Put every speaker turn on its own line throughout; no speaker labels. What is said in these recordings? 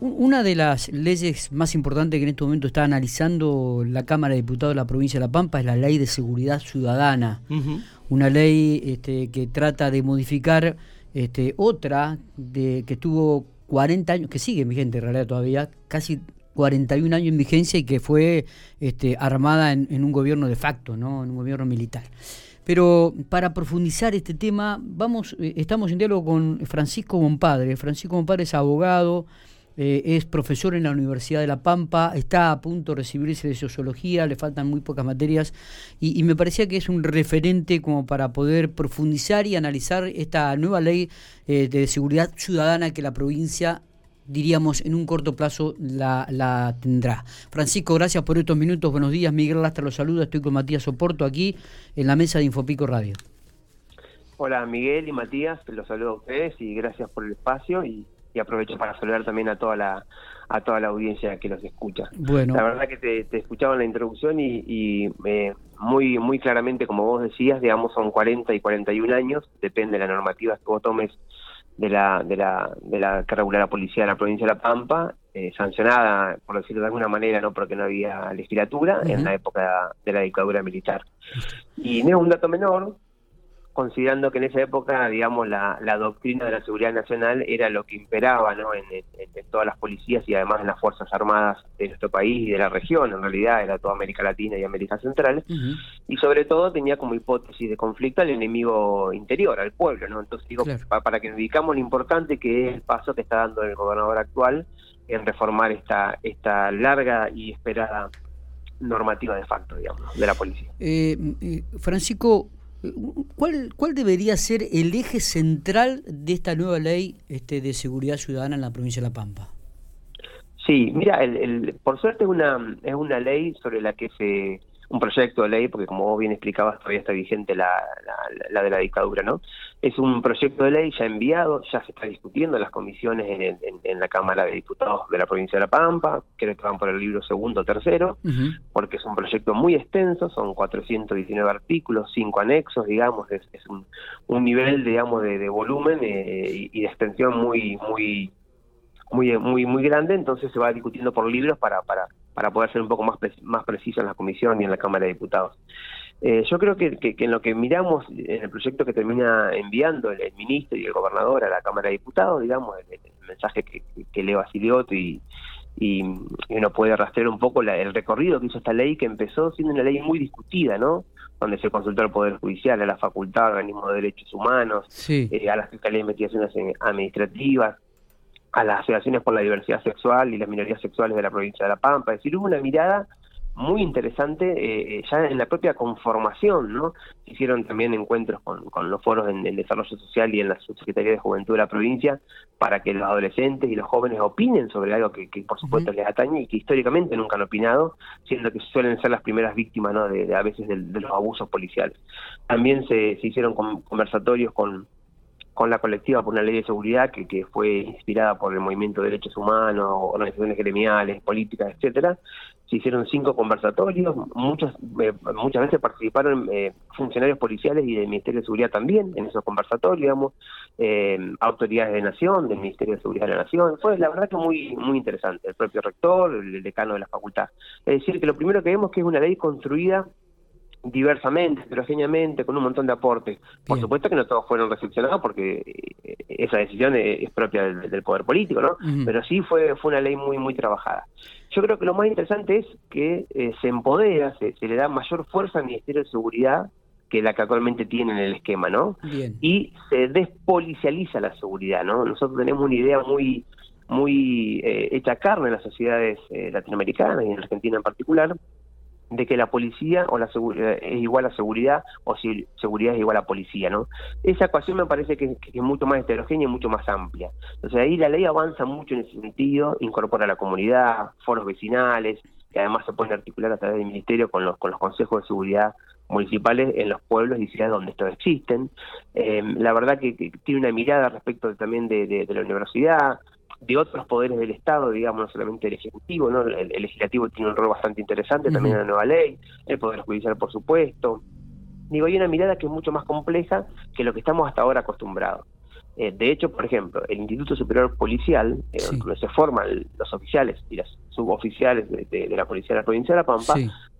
Una de las leyes más importantes que en este momento está analizando la Cámara de Diputados de la provincia de La Pampa es la Ley de Seguridad Ciudadana, una ley este, que trata de modificar este, otra de, que tuvo 40 años, que sigue vigente en realidad todavía, casi 41 años en vigencia y que fue este, armada en, en, un gobierno de facto, ¿no? en un gobierno militar. Pero para profundizar este tema, vamos, eh, estamos en diálogo con Francisco Compadre. Francisco Compadre es abogado, eh, es profesor en la Universidad de La Pampa, está a punto de recibirse de sociología, le faltan muy pocas materias y, me parecía que es un referente como para poder profundizar y analizar esta nueva ley eh, de seguridad ciudadana que la provincia diríamos, en un corto plazo la, la, tendrá. Francisco, gracias por estos minutos. Buenos días. Miguel Lastra los saluda. Estoy con Matías Soporto aquí en la mesa de Infopico Radio.
Hola, Miguel y Matías. Los saludo a ustedes y gracias por el espacio. Y y aprovecho para saludar también a toda la a toda la audiencia que los escucha. Bueno. La verdad que te, escuchaba en la introducción y, eh, muy muy claramente, como vos decías, digamos, son 40 y 41 años, depende de la normativa que vos tomes de la, de la, de la que regula la policía de la provincia de La Pampa, eh, sancionada, por decirlo de alguna manera, no porque no había legislatura, en la época de la dictadura militar. Y no es un dato menor, considerando que en esa época, digamos, la, doctrina de la seguridad nacional era lo que imperaba ¿no? en, todas las policías y además en las Fuerzas Armadas de nuestro país y de la región, en realidad era toda América Latina y América Central, y sobre todo tenía como hipótesis de conflicto al enemigo interior, al pueblo, ¿no? Entonces digo, para, que nos dedicamos lo importante que es el paso que está dando el gobernador actual en reformar esta, esta larga y esperada normativa de facto, digamos, de la policía.
Eh, eh Francisco, ¿Cuál, ¿Cuál debería ser el eje central de esta nueva ley este, de seguridad ciudadana en la provincia de La Pampa?
Sí, mira, el, por suerte es una, es una ley sobre la que se un proyecto de ley, porque como vos bien explicabas, todavía está vigente la, la, de la dictadura, ¿no? Es un proyecto de ley ya enviado, ya se está discutiendo en las comisiones en, en, la Cámara de Diputados de la provincia de La Pampa, creo que van por el libro segundo o tercero, porque es un proyecto muy extenso, son 419 artículos, cinco anexos, digamos, es, es un, un, nivel, digamos, de, de volumen eh, y, y de extensión muy, muy muy muy muy grande, entonces se va discutiendo por libros para para para poder ser un poco más más preciso en la comisión y en la Cámara de Diputados. Eh, yo creo que, que, en lo que miramos en el proyecto que termina enviando el, ministro y el gobernador a la Cámara de Diputados, digamos, el, mensaje que, que lee Basilioto y, y, uno puede rastrear un poco el recorrido que hizo esta ley que empezó siendo una ley muy discutida, ¿no? Donde se consultó al Poder Judicial, a la Facultad, Organismo de Derechos Humanos, eh, a la Fiscalía de Investigaciones Administrativas, a las asociaciones por la diversidad sexual y las minorías sexuales de la provincia de La Pampa. Es decir, hubo una mirada muy interesante eh, ya en la propia conformación, ¿no? Se hicieron también encuentros con, con los foros en el desarrollo social y en la Subsecretaría de Juventud de la provincia para que los adolescentes y los jóvenes opinen sobre algo que, por supuesto les atañe y que históricamente nunca han opinado, siendo que suelen ser las primeras víctimas, ¿no? De, a veces de, los abusos policiales. También se, se hicieron conversatorios con con la colectiva por una ley de seguridad que, que fue inspirada por el movimiento de derechos humanos, organizaciones gremiales, políticas, etcétera. Se hicieron cinco conversatorios, muchas eh, muchas veces participaron eh, funcionarios policiales y del Ministerio de Seguridad también en esos conversatorios, digamos, eh, autoridades de nación, del Ministerio de Seguridad de la Nación. Fue la verdad que muy muy interesante. El propio rector, el decano de la facultad. Es decir, que lo primero que vemos que es una ley construida diversamente, heterogéneamente, con un montón de aportes. Por supuesto que no todos fueron recepcionados porque eh, esa decisión es, propia del, poder político, ¿no? Pero sí fue, fue una ley muy, muy trabajada. Yo creo que lo más interesante es que eh, se empodera, se, le da mayor fuerza al Ministerio de Seguridad que la que actualmente tiene en el esquema, ¿no? Y se despolicializa la seguridad, ¿no? Nosotros tenemos una idea muy muy eh, hecha carne en las sociedades latinoamericanas y en Argentina en particular, de que la policía o la seguridad es igual a seguridad o si seguridad es igual a policía, ¿no? Esa ecuación me parece que, es mucho más heterogénea y mucho más amplia. Entonces ahí la ley avanza mucho en ese sentido, incorpora a la comunidad, foros vecinales, que además se pueden articular a través del ministerio con los con los consejos de seguridad municipales en los pueblos y ciudades donde estos existen. Eh, la verdad que, tiene una mirada respecto también de, de la universidad, de otros poderes del Estado, digamos, no solamente el Ejecutivo, ¿no? El, Legislativo tiene un rol bastante interesante también en la nueva ley, el Poder Judicial, por supuesto. Digo, hay una mirada que es mucho más compleja que lo que estamos hasta ahora acostumbrados. Eh, de hecho, por ejemplo, el Instituto Superior Policial, eh, donde se forman los oficiales y las suboficiales de, la Policía de la Provincia de La Pampa,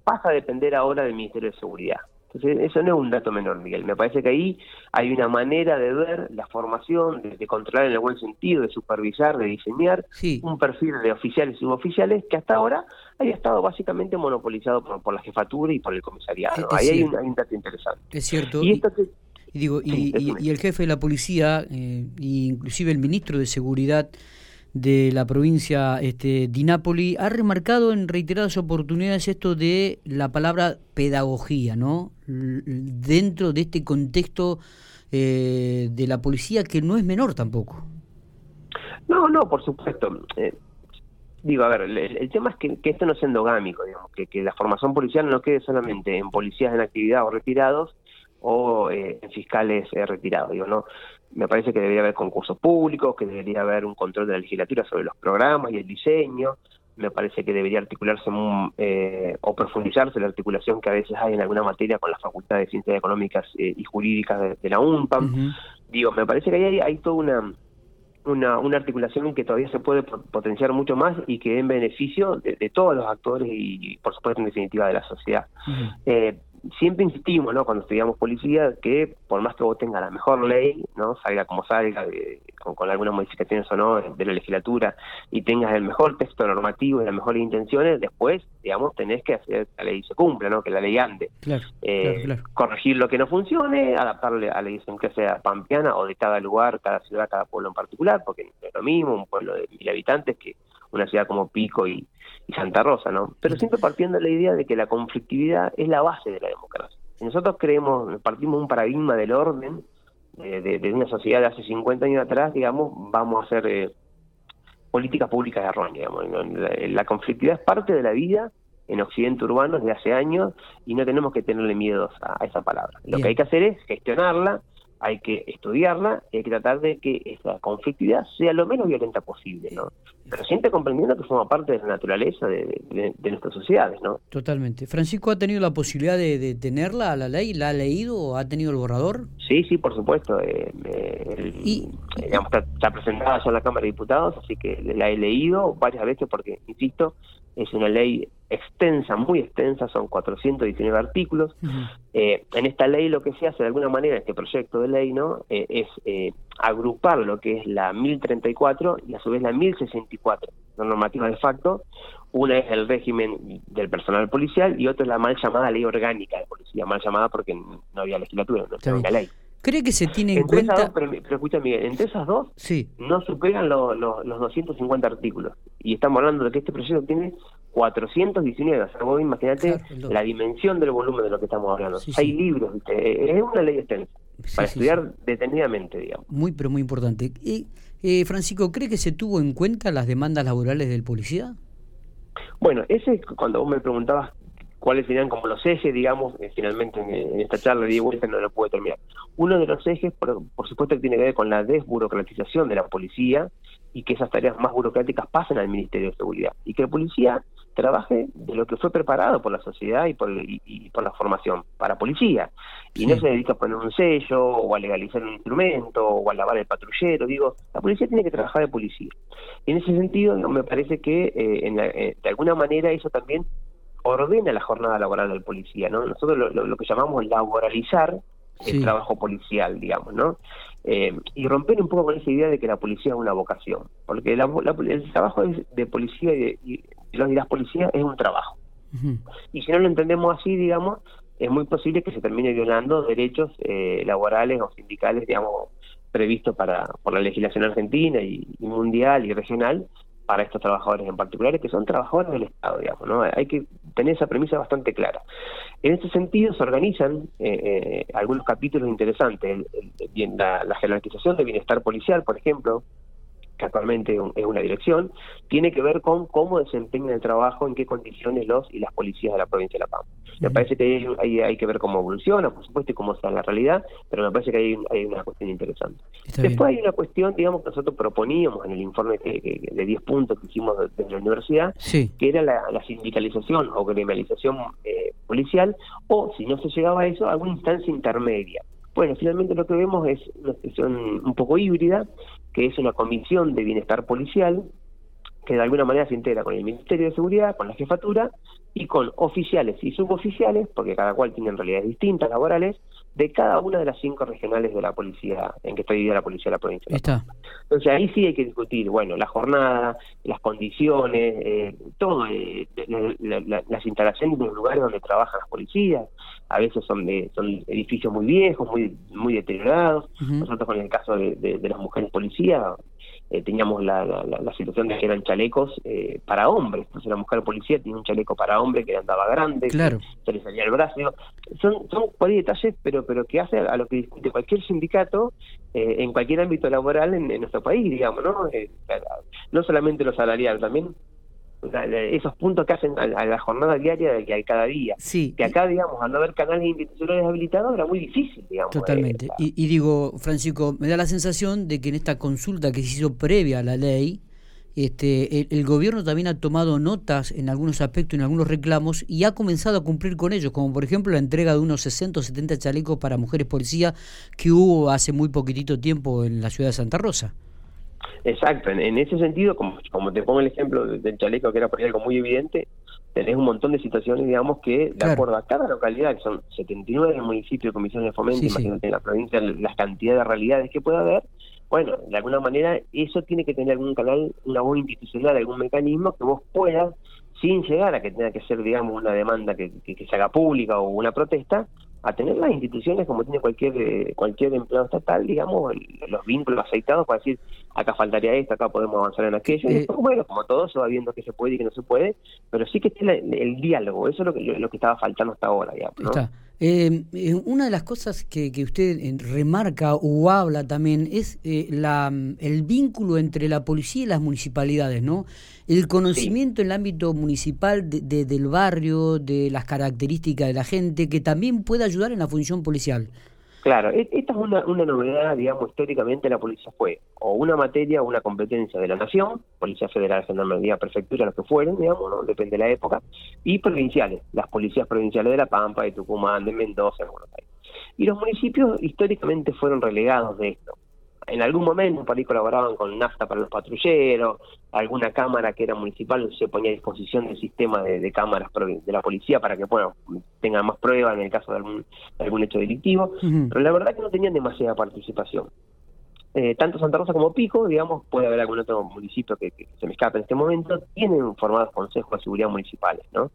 pasa a depender ahora del Ministerio de Seguridad. Entonces, eso no es un dato menor, Miguel. Me parece que ahí hay una manera de ver la formación, de, controlar en el buen sentido, de supervisar, de diseñar un perfil de oficiales y suboficiales que hasta ahora haya estado básicamente monopolizado por, la jefatura y por el comisariado. ahí hay un, dato interesante.
Es cierto. Y, digo, y, el jefe de la policía, eh, inclusive el ministro de Seguridad, de la provincia este, de Nápoli ha remarcado en reiteradas oportunidades esto de la palabra pedagogía, ¿no? dentro de este contexto eh, de la policía que no es menor tampoco.
No, no, por supuesto. Eh, digo, a ver, el, tema es que, esto no es endogámico, digamos, que, que, la formación policial no quede solamente en policías en actividad o retirados o eh, en fiscales retirados, digo, no me parece que debería haber concursos públicos, que debería haber un control de la legislatura sobre los programas y el diseño, me parece que debería articularse eh, o profundizarse la articulación que a veces hay en alguna materia con la Facultad de Ciencias Económicas eh, y Jurídicas de, la UNPAM. Digo, me parece que ahí hay, toda una, una, una, articulación que todavía se puede potenciar mucho más y que en beneficio de, todos los actores y, por supuesto, en definitiva, de la sociedad siempre insistimos, ¿no? Cuando estudiamos policía, que por más que vos tengas la mejor ley, ¿no? Salga como salga, con, algunas modificaciones o no de la legislatura, y tengas el mejor texto normativo y las mejores intenciones, después, digamos, tenés que hacer que la ley se cumpla, ¿no? Que la ley ande. Eh, corregir lo que no funcione, adaptarle a la ley que sea pampeana o de cada lugar, cada ciudad, cada pueblo en particular, porque no es lo mismo un pueblo de mil habitantes que una ciudad como Pico y, Santa Rosa, ¿no? Pero siempre partiendo de la idea de que la conflictividad es la base de la democracia. Si nosotros creemos, partimos de un paradigma del orden, de, una sociedad de hace 50 años atrás, digamos, vamos a hacer eh, políticas públicas erróneas. Digamos. La, conflictividad es parte de la vida en Occidente urbano desde hace años y no tenemos que tenerle miedo a, esa palabra. Lo que hay que hacer es gestionarla, hay que estudiarla y hay que tratar de que esa conflictividad sea lo menos violenta posible, ¿no? Pero siempre comprendiendo que forma parte de la naturaleza de, nuestras sociedades, ¿no?
Totalmente. ¿Francisco ha tenido la posibilidad de, tenerla a la ley? ¿La ha leído o ha tenido el borrador?
Sí, sí, por supuesto. Eh, ¿Y? Digamos, está, está, presentada ya en la Cámara de Diputados, así que la he leído varias veces porque, insisto, es una ley extensa, muy extensa, son 419 artículos. Eh, en esta ley lo que se hace de alguna manera, este proyecto de ley, ¿no? Eh, es eh, agrupar lo que es la 1034 y a su vez la 1064, la normativa de facto. Una es el régimen del personal policial y otra es la mal llamada ley orgánica de policía, mal llamada porque no había legislatura, no había ley.
¿Cree que se tiene en cuenta?
pero, escucha, Miguel, entre esas dos sí. no superan los 250 artículos. Y estamos hablando de que este proyecto tiene 419. O sea, vos imagínate la dimensión del volumen de lo que estamos hablando. Hay libros, es una ley extensa. para estudiar detenidamente, digamos.
Muy, pero muy importante. Y, eh, Francisco, ¿cree que se tuvo en cuenta las demandas laborales del policía?
Bueno, ese cuando vos me preguntabas cuáles serían como los ejes, digamos, eh, finalmente en, esta charla de vuelta no lo pude terminar. Uno de los ejes, por, supuesto, que tiene que ver con la desburocratización de la policía y que esas tareas más burocráticas pasen al Ministerio de Seguridad. Y que la policía trabaje de lo que fue preparado por la sociedad y por, y, por la formación para policía. Y no se dedica a poner un sello o a legalizar un instrumento o a lavar el patrullero digo la policía tiene que trabajar de policía. Y en ese sentido me parece que eh, eh, de alguna manera eso también ordena la jornada laboral del policía, ¿no? Nosotros lo, que llamamos laboralizar el trabajo policial, digamos, ¿no? Eh, y romper un poco con esa idea de que la policía es una vocación, porque el trabajo de policía y de, los y las policías es un trabajo. Y si no lo entendemos así, digamos, es muy posible que se termine violando derechos eh, laborales o sindicales, digamos, previstos para por la legislación argentina y mundial y regional, para estos trabajadores en particulares, que son trabajadores del Estado, digamos, ¿no? Hay que tener esa premisa bastante clara. En este sentido, se organizan eh, eh, algunos capítulos interesantes, la, jerarquización de bienestar policial, por ejemplo, que actualmente es una dirección, tiene que ver con cómo desempeñan el trabajo, en qué condiciones los y las policías de la provincia de La Pampa. Me parece que hay, hay, que ver cómo evoluciona, por supuesto, y cómo está la realidad, pero me parece que hay, hay una cuestión interesante. Después hay una cuestión, digamos, que nosotros proponíamos en el informe de 10 puntos que hicimos desde la universidad, que era la, sindicalización o gremialización eh, policial, o si no se llegaba a eso, alguna instancia intermedia Bueno, finalmente lo que vemos es una situación un poco híbrida, que es una comisión de bienestar policial que de alguna manera se integra con el Ministerio de Seguridad, con la jefatura y con oficiales y suboficiales, porque cada cual tiene realidades distintas, laborales, de cada una de las cinco regionales de la policía, en que está dividida la policía de la provincia.
Está.
Entonces ahí sí hay que discutir, bueno, la jornada, las condiciones, eh, todo, eh, las instalaciones de los lugares donde trabajan las policías, a veces son de, son edificios muy viejos, muy muy deteriorados. Nosotros con el caso de, de las mujeres policías, eh, teníamos la, la, situación de que eran chalecos eh, para hombres. Entonces la mujer policía tenía un chaleco para hombre que andaba grande,
claro.
se le salía el brazo. Son, son ahí detalles, pero, pero que hace a lo que discute cualquier sindicato eh, en cualquier ámbito laboral en, en nuestro país, digamos, ¿no? no solamente lo salarial, también esos puntos que hacen a, la jornada diaria de que hay cada día.
Sí.
Que acá, digamos, al no haber canales institucionales habilitados era muy difícil, digamos.
Totalmente. y, y, digo, Francisco, me da la sensación de que en esta consulta que se hizo previa a la ley, este, el, gobierno también ha tomado notas en algunos aspectos, en algunos reclamos, y ha comenzado a cumplir con ellos, como por ejemplo la entrega de unos 60 o 70 chalecos para mujeres policías que hubo hace muy poquitito tiempo en la ciudad de Santa Rosa.
Exacto, en, ese sentido, como, como te pongo el ejemplo del chaleco, que era por ahí algo muy evidente, tenés un montón de situaciones, digamos, que de acuerdo a cada localidad, que son 79 municipios, comisiones de fomento, imagínate en la provincia las cantidades de realidades que puede haber, bueno, de alguna manera eso tiene que tener algún canal, una voz institucional, algún mecanismo que vos puedas, sin llegar a que tenga que ser, digamos, una demanda que, que se haga pública o una protesta, a tener las instituciones como tiene cualquier eh, cualquier empleado estatal, digamos, los vínculos aceitados para decir, acá faltaría esto, acá podemos avanzar en aquello. y eh, bueno, como todo se va viendo que se puede y que no se puede, pero sí que esté el, diálogo, eso es lo que, lo que estaba faltando hasta ahora, digamos.
Está. Eh, una de las cosas que, que, usted remarca o habla también es la, el vínculo entre la policía y las municipalidades, ¿no? El conocimiento en el ámbito municipal de, del barrio, de las características de la gente, que también puede ayudar en la función policial.
Claro, e, esta es una, una novedad, digamos, históricamente la policía fue o una materia o una competencia de la nación, Policía Federal, Gendarmería, Prefectura, lo que fueren, digamos, ¿no? depende de la época, y provinciales, las policías provinciales de La Pampa, de Tucumán, de Mendoza, de Buenos Aires. Y los municipios históricamente fueron relegados de esto en algún momento por ahí colaboraban con nafta para los patrulleros, alguna cámara que era municipal se ponía a disposición del sistema de, cámaras de la policía para que bueno tengan más pruebas en el caso de algún, algún hecho delictivo, pero la verdad que no tenían demasiada participación. Eh, tanto Santa Rosa como Pico, digamos, puede haber algún otro municipio que, se me escape en este momento, tienen formados consejos de seguridad municipales, ¿no?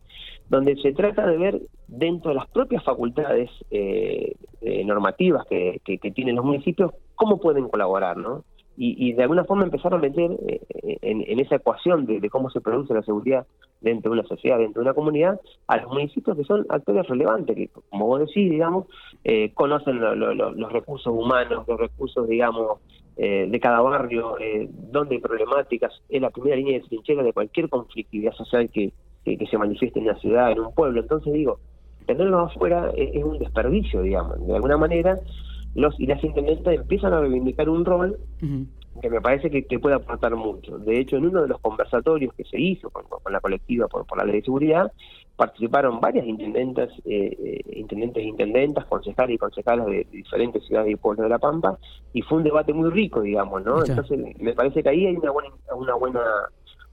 Donde se trata de ver dentro de las propias facultades eh, eh, normativas que, que, tienen los municipios cómo pueden colaborar, ¿no? Y, de alguna forma empezar a meter en, esa ecuación de, cómo se produce la seguridad dentro de una sociedad, dentro de una comunidad, a los municipios que son actores relevantes, que como vos decís, digamos, conocen los recursos humanos, los recursos, digamos, eh, de cada barrio, eh, donde hay problemáticas, es la primera línea de trinchera de cualquier conflictividad social que, que, se manifieste en una ciudad, en un pueblo. Entonces digo, tenerlos afuera es, un desperdicio, digamos. De alguna manera, los y las intendentas empiezan a reivindicar un rol que me parece que, que, puede aportar mucho. De hecho, en uno de los conversatorios que se hizo con, la colectiva por, por, la ley de seguridad, participaron varias intendentas, eh, eh, intendentes e intendentas, concejales y concejales de, diferentes ciudades y pueblos de La Pampa, y fue un debate muy rico, digamos, ¿no? Entonces, me parece que ahí hay una buena, una buena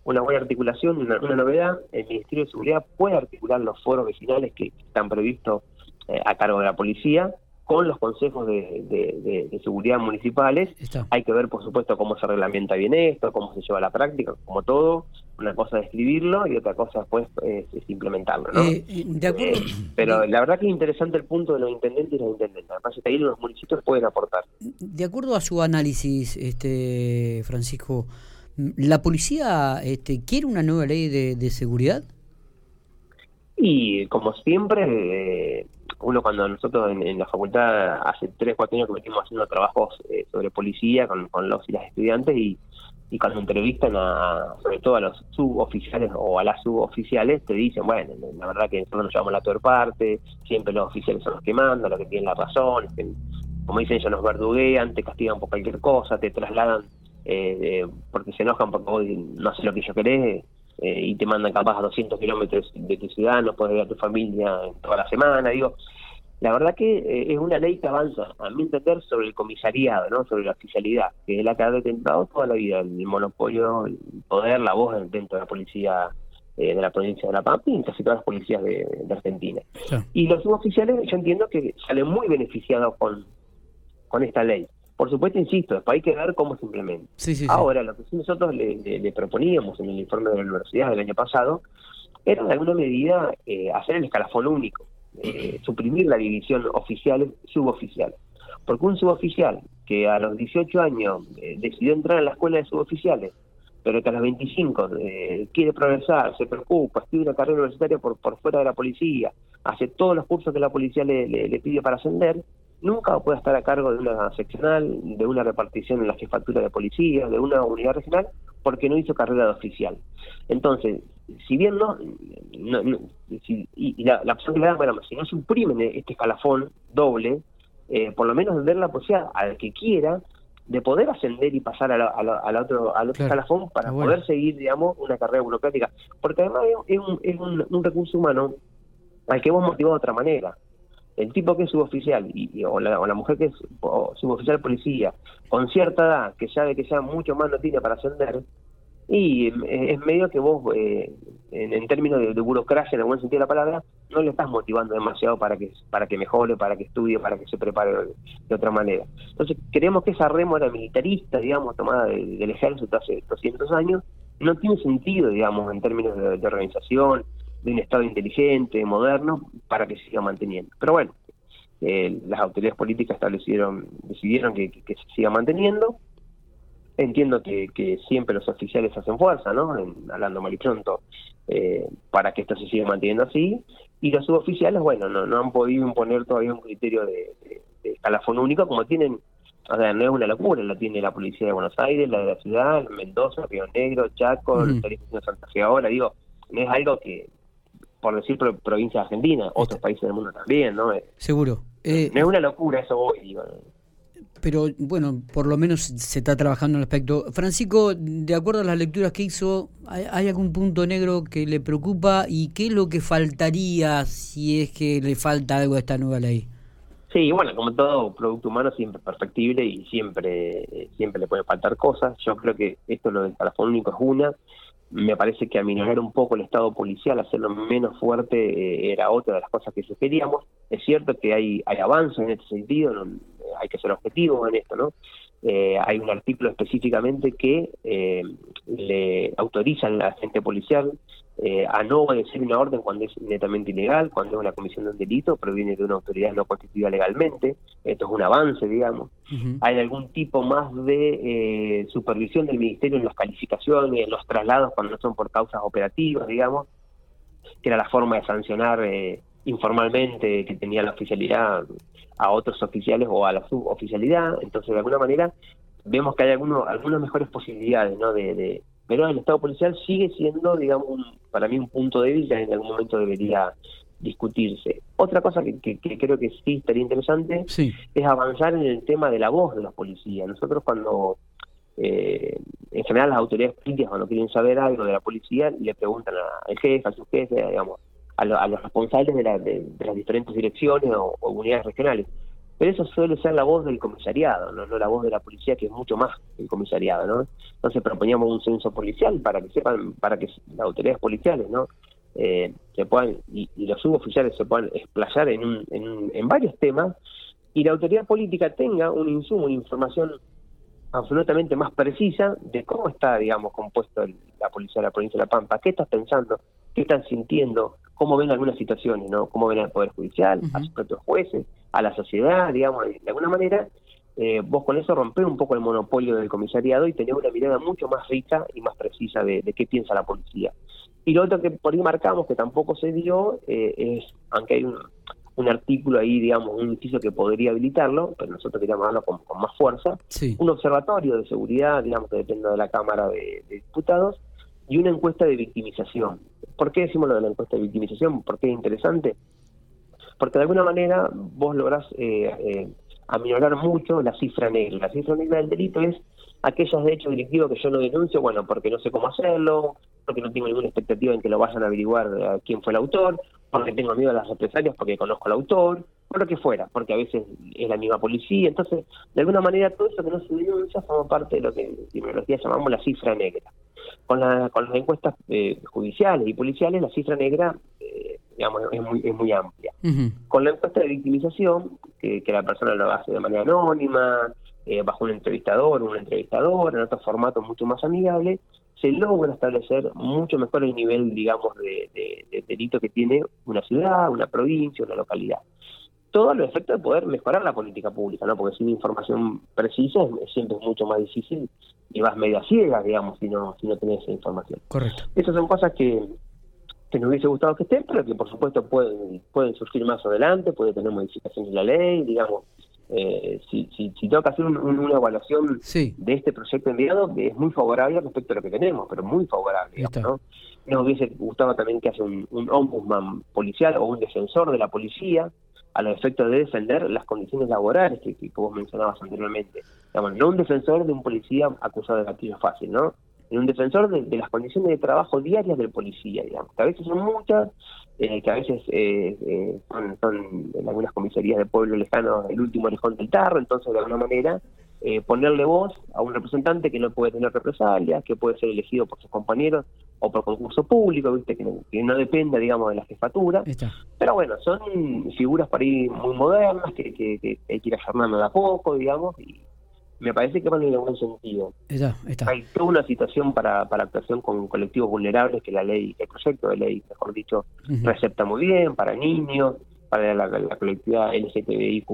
una buena articulación, una, novedad, el Ministerio de Seguridad puede articular los foros vecinales que están previstos eh, a cargo de la policía, con los consejos de, seguridad municipales. Hay que ver, por supuesto, cómo se reglamenta bien esto, cómo se lleva a la práctica, como todo. Una cosa es escribirlo y otra cosa después es, implementarlo. ¿no?
Eh, eh, de acuerdo.
Eh, pero la verdad que es interesante el punto de los intendentes y las intendentas. Me parece que ahí los municipios pueden aportar.
De acuerdo a su análisis, este Francisco, ¿la policía este, quiere una nueva ley de, seguridad?
Y como siempre uno cuando nosotros en, la facultad hace tres, cuatro años que metimos haciendo trabajos eh, sobre policía con, los y las estudiantes y, y cuando entrevistan a, sobre todo a los suboficiales o a las suboficiales, te dicen, bueno, la verdad que nosotros nos llevamos la peor parte, siempre los oficiales son los que mandan, los que tienen la razón, como dicen ellos nos verduguean, te castigan por cualquier cosa, te trasladan eh, porque se enojan porque vos no haces lo que yo querés, eh, y te mandan capaz a 200 kilómetros de tu ciudad, no puedes ver a tu familia toda la semana, digo, la verdad que eh, es una ley que avanza, a mi entender, sobre el comisariado, ¿no? sobre la oficialidad, que es la que ha detentado toda la vida, el monopolio, el poder, la voz dentro de la policía eh, de la provincia de La Pampa y en casi todas las policías de, Argentina. Y los suboficiales, yo entiendo que salen muy beneficiados con, con esta ley. Por supuesto, insisto, después hay que ver cómo se implementa. Ahora, lo que nosotros le, proponíamos en el informe de la universidad del año pasado era en alguna medida eh, hacer el escalafón único eh, suprimir la división oficial suboficial. Porque un suboficial que a los 18 años eh, decidió entrar a la escuela de suboficiales, pero que a los 25 eh, quiere progresar, se preocupa, estudia una carrera universitaria por, por fuera de la policía, hace todos los cursos que la policía le, le, pide para ascender, nunca puede estar a cargo de una seccional, de una repartición en la jefatura de policía, de una unidad regional, porque no hizo carrera de oficial. Entonces, si bien no, y, la, opción que le dan, bueno, si no suprimen este escalafón doble, eh, por lo menos ver la posibilidad al que quiera de poder ascender y pasar a al otro, al otro escalafón para poder seguir, digamos, una carrera burocrática. Porque además es, un, es un, recurso humano al que hemos motivado de otra manera. El tipo que es suboficial y, o, la, o la mujer que es suboficial policía, con cierta edad, que sabe que ya mucho más no tiene para ascender, y es medio que vos, eh, en, términos de, burocracia, en buen sentido de la palabra, no le estás motivando demasiado para que para que mejore, para que estudie, para que se prepare de, otra manera. Entonces, creemos que esa rémora militarista, digamos, tomada del ejército hace 200 años, no tiene sentido, digamos, en términos de, organización, de un Estado inteligente, moderno, para que se siga manteniendo. Pero bueno, eh, las autoridades políticas establecieron, decidieron que se siga manteniendo Entiendo que, siempre los oficiales hacen fuerza, ¿no? hablando mal y pronto, eh, para que esto se siga manteniendo así. Y los suboficiales, bueno, no, no han podido imponer todavía un criterio de, escalafón único, como tienen, o sea, no es una locura, lo tiene la policía de Buenos Aires, la de la ciudad, Mendoza, Río Negro, Chaco, mm. de Santa Fe ahora, digo, no es algo que, por decir provincia de Argentina, otros países del mundo también, ¿no?
Seguro.
no es eh, una locura eso hoy, digo
pero bueno, por lo menos se está trabajando en el aspecto. Francisco, de acuerdo a las lecturas que hizo, ¿hay, algún punto negro que le preocupa y qué es lo que faltaría si es que le falta algo a esta nueva ley?
Sí, bueno, como todo producto humano siempre es perfectible y siempre siempre le puede faltar cosas. Yo creo que esto lo del único es una. Me parece que aminorar un poco el estado policial, hacerlo menos fuerte, eh, era otra de las cosas que sugeríamos. Es cierto que hay, hay avances en este sentido, no, hay que ser objetivos en esto, ¿no? Eh, hay un artículo específicamente que eh, le autorizan a la agente policial eh, a no obedecer una orden cuando es netamente ilegal, cuando es una comisión de un delito, proviene de una autoridad no constituida legalmente. Esto es un avance, digamos. Hay algún tipo más de supervisión del Ministerio en las calificaciones, en los traslados cuando no son por causas operativas, digamos, que era la forma de sancionar informalmente que tenía la oficialidad a otros oficiales o a la suboficialidad. Entonces, de alguna manera, vemos que hay algunos, algunas mejores posibilidades, ¿no? De, pero el Estado policial sigue siendo, digamos, para mí un punto débil que en algún momento debería discutirse. Otra cosa que, creo que sí estaría interesante es avanzar en el tema de la voz de los policías. Nosotros cuando, eh, en general las autoridades políticas cuando quieren saber algo de la policía, le preguntan al jefe, a su jefe, digamos, a, los responsables de, las diferentes direcciones o, unidades regionales. Pero eso suele ser la voz del comisariado, ¿no? la voz de la policía, que es mucho más que el comisariado. ¿no? Entonces proponíamos un censo policial para que sepan, para que las autoridades policiales ¿no? Eh, se puedan, y, los suboficiales se puedan explayar en, en, en varios temas, y la autoridad política tenga un insumo, una información absolutamente más precisa de cómo está, digamos, compuesto la policía de la provincia de La Pampa, qué estás pensando, qué están sintiendo, cómo ven algunas situaciones, ¿no? Cómo ven al Poder Judicial, a sus propios jueces, a la sociedad, digamos, de alguna manera, eh, vos con eso rompés un poco el monopolio del comisariado y tenés una mirada mucho más rica y más precisa de, qué piensa la policía. Y lo otro que por ahí marcamos, que tampoco se dio, eh, es, aunque hay un, artículo ahí, digamos, un inciso que podría habilitarlo, pero nosotros queríamos darlo con, más fuerza, un observatorio de seguridad, digamos, que depende de la Cámara de Diputados, y una encuesta de victimización. ¿Por qué decimos lo de la encuesta de victimización? ¿Por qué es interesante? Porque de alguna manera vos lográs eh, eh, aminorar mucho la cifra negra. La cifra negra del delito es aquellos de hecho directivos que yo no denuncio, bueno, porque no sé cómo hacerlo, porque no tengo ninguna expectativa en que lo vayan a averiguar quién fue el autor, porque tengo miedo a las represalias, porque conozco al autor, por lo que fuera, porque a veces es la misma policía. Entonces, de alguna manera, todo eso que no se denuncia forma parte de lo que en criminología llamamos la cifra negra. Con, la, con las encuestas eh, judiciales y policiales, la cifra negra eh, digamos, es muy, es muy amplia. Con la encuesta de victimización, que, que, la persona lo hace de manera anónima, eh, bajo un entrevistador, un entrevistador, en otro formato mucho más amigable, se logra establecer mucho mejor el nivel, digamos, de, delito que tiene una ciudad, una provincia, una localidad. Todo a lo efecto de poder mejorar la política pública, ¿no? Porque sin información precisa siempre es mucho más difícil y vas media ciega, digamos, si no, si no tenés esa información.
Correcto.
Esas son cosas que, que nos hubiese gustado que estén, pero que por supuesto pueden, pueden surgir más adelante, puede tener modificaciones en la ley, digamos, eh, si, si, si, tengo que hacer una evaluación de este proyecto enviado, es muy favorable respecto a lo que tenemos, pero muy favorable. ¿no? Nos hubiese gustado también que haya un, ombudsman policial o un defensor de la policía a los efectos de defender las condiciones laborales que, que, vos mencionabas anteriormente. Digamos, no un defensor de un policía acusado de gatillo fácil, ¿no? Un defensor de, las condiciones de trabajo diarias del policía, digamos, que a veces son muchas, eh, que a veces eh, eh, son, en algunas comisarías de pueblo lejano el último lejón del tarro, entonces de alguna manera ponerle voz a un representante que no puede tener represalias, que puede ser elegido por sus compañeros o por concurso público, viste que no, que no dependa, digamos, de la jefatura. Pero bueno, son figuras para ir muy modernas, que, que, que hay que ir de a poco, digamos, y, me parece que van en buen sentido. Hay toda una situación para, para actuación con colectivos vulnerables que la ley, el proyecto de ley, mejor dicho, recepta muy bien, para niños, para la, colectividad LGTBIQ+,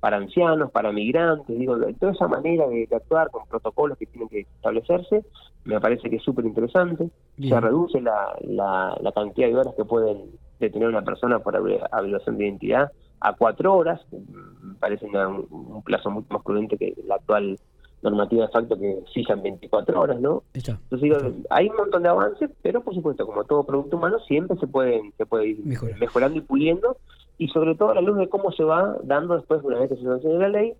para ancianos, para migrantes, digo, toda esa manera de, actuar con protocolos que tienen que establecerse, me parece que es súper interesante. Se reduce la, la, la, cantidad de horas que pueden detener una persona por violación de identidad a cuatro horas, me parece un, plazo mucho más prudente que la actual normativa de facto que fijan 24 horas, ¿no? Entonces digo, hay un montón de avances, pero por supuesto, como todo producto humano, siempre se puede, se puede ir mejorando y puliendo, y sobre todo a la luz de cómo se va dando después, una vez que se sancione la ley,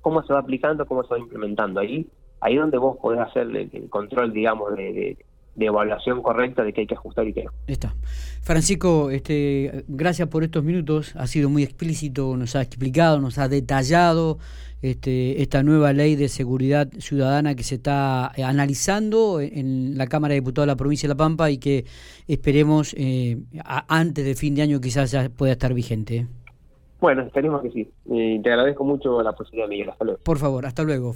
cómo se va aplicando, cómo se va implementando. Ahí ahí donde vos podés hacer el, control, digamos, de de evaluación correcta de qué hay que ajustar y qué no.
Está. Francisco, este, gracias por estos minutos, ha sido muy explícito, nos ha explicado, nos ha detallado este, esta nueva ley de seguridad ciudadana que se está eh, analizando en la Cámara de Diputados de la provincia de La Pampa y que esperemos eh, antes de fin de año quizás ya pueda estar vigente.
Bueno, esperemos que sí. te agradezco mucho la posibilidad, Miguel. Hasta luego.
Por favor, hasta luego.